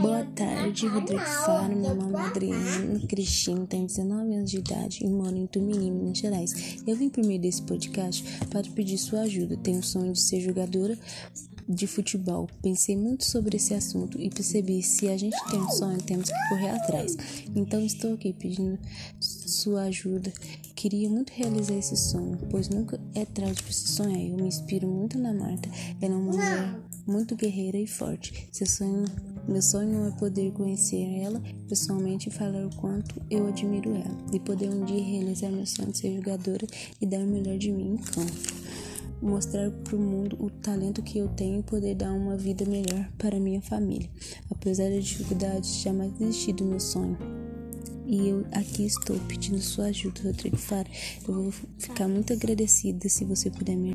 Boa tarde, Rodrigo Faro. Meu nome é Adriana Cristina, tenho 19 anos de idade e moro em Tumirim, Minas Gerais. Eu vim por meio desse podcast para pedir sua ajuda. Tenho o sonho de ser jogadora de futebol. Pensei muito sobre esse assunto e percebi se a gente tem um sonho, temos que correr atrás. Então estou aqui pedindo sua ajuda. Queria muito realizar esse sonho, pois nunca é tarde para se sonhar. Eu me inspiro muito na Marta. Ela é uma mulher muito guerreira e forte. Seu sonho, meu sonho é poder conhecer ela pessoalmente e falar o quanto eu admiro ela. E poder um dia realizar meu sonho de ser jogadora e dar o melhor de mim em campo mostrar para o mundo o talento que eu tenho e poder dar uma vida melhor para minha família. Apesar das dificuldades, jamais desisti do meu sonho. E eu aqui estou pedindo sua ajuda, Rodrigo Faro. Eu vou ficar muito agradecida se você puder me